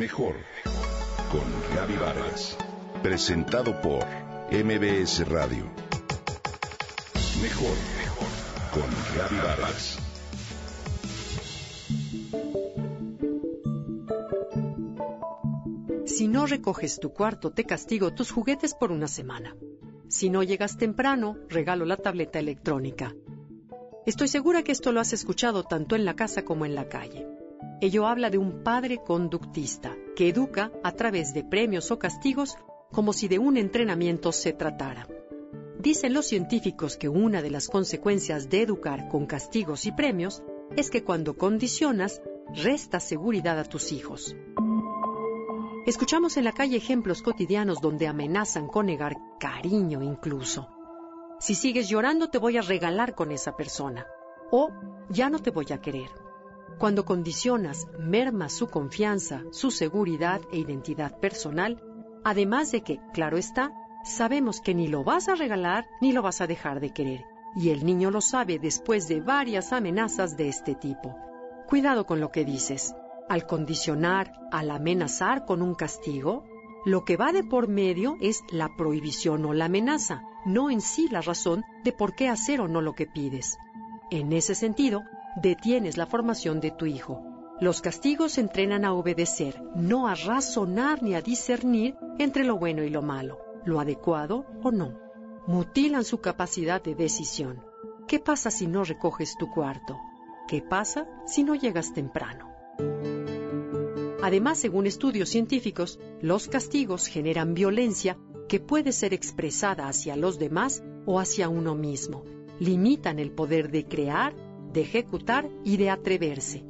Mejor con Gaby Vargas. Presentado por MBS Radio. Mejor con Gaby Vargas. Si no recoges tu cuarto, te castigo tus juguetes por una semana. Si no llegas temprano, regalo la tableta electrónica. Estoy segura que esto lo has escuchado tanto en la casa como en la calle. Ello habla de un padre conductista que educa a través de premios o castigos como si de un entrenamiento se tratara. Dicen los científicos que una de las consecuencias de educar con castigos y premios es que cuando condicionas, resta seguridad a tus hijos. Escuchamos en la calle ejemplos cotidianos donde amenazan con negar cariño incluso. Si sigues llorando te voy a regalar con esa persona. O ya no te voy a querer. Cuando condicionas, merma su confianza, su seguridad e identidad personal, además de que, claro está, sabemos que ni lo vas a regalar ni lo vas a dejar de querer. Y el niño lo sabe después de varias amenazas de este tipo. Cuidado con lo que dices. Al condicionar, al amenazar con un castigo, lo que va de por medio es la prohibición o la amenaza, no en sí la razón de por qué hacer o no lo que pides. En ese sentido, detienes la formación de tu hijo. Los castigos entrenan a obedecer, no a razonar ni a discernir entre lo bueno y lo malo, lo adecuado o no. Mutilan su capacidad de decisión. ¿Qué pasa si no recoges tu cuarto? ¿Qué pasa si no llegas temprano? Además, según estudios científicos, los castigos generan violencia que puede ser expresada hacia los demás o hacia uno mismo. Limitan el poder de crear de ejecutar y de atreverse.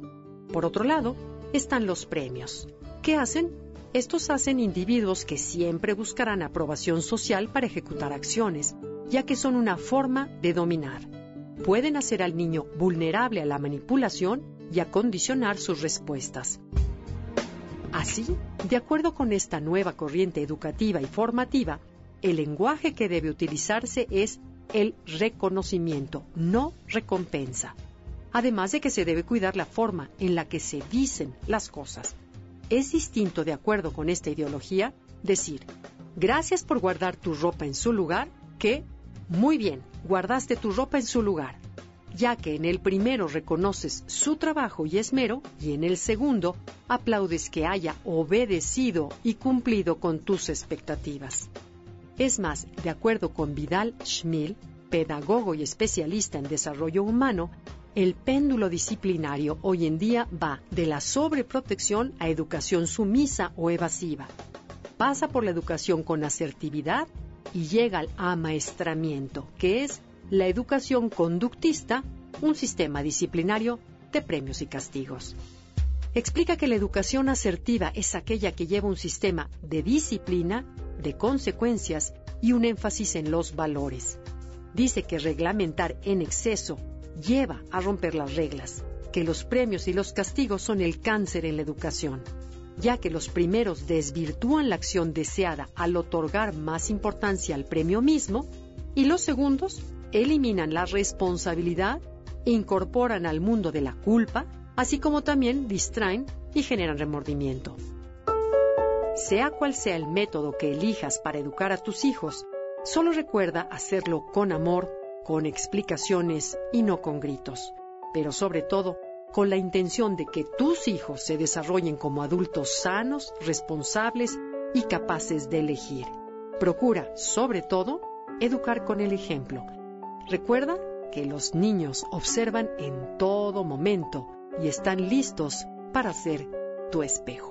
Por otro lado, están los premios. ¿Qué hacen? Estos hacen individuos que siempre buscarán aprobación social para ejecutar acciones, ya que son una forma de dominar. Pueden hacer al niño vulnerable a la manipulación y a condicionar sus respuestas. Así, de acuerdo con esta nueva corriente educativa y formativa, el lenguaje que debe utilizarse es el reconocimiento, no recompensa además de que se debe cuidar la forma en la que se dicen las cosas. Es distinto, de acuerdo con esta ideología, decir, gracias por guardar tu ropa en su lugar, que, muy bien, guardaste tu ropa en su lugar, ya que en el primero reconoces su trabajo y esmero y en el segundo aplaudes que haya obedecido y cumplido con tus expectativas. Es más, de acuerdo con Vidal Schmil, pedagogo y especialista en desarrollo humano, el péndulo disciplinario hoy en día va de la sobreprotección a educación sumisa o evasiva. Pasa por la educación con asertividad y llega al amaestramiento, que es la educación conductista, un sistema disciplinario de premios y castigos. Explica que la educación asertiva es aquella que lleva un sistema de disciplina, de consecuencias y un énfasis en los valores. Dice que reglamentar en exceso lleva a romper las reglas, que los premios y los castigos son el cáncer en la educación, ya que los primeros desvirtúan la acción deseada al otorgar más importancia al premio mismo, y los segundos eliminan la responsabilidad incorporan al mundo de la culpa, así como también distraen y generan remordimiento. Sea cual sea el método que elijas para educar a tus hijos, solo recuerda hacerlo con amor, con explicaciones y no con gritos, pero sobre todo con la intención de que tus hijos se desarrollen como adultos sanos, responsables y capaces de elegir. Procura, sobre todo, educar con el ejemplo. Recuerda que los niños observan en todo momento y están listos para ser tu espejo.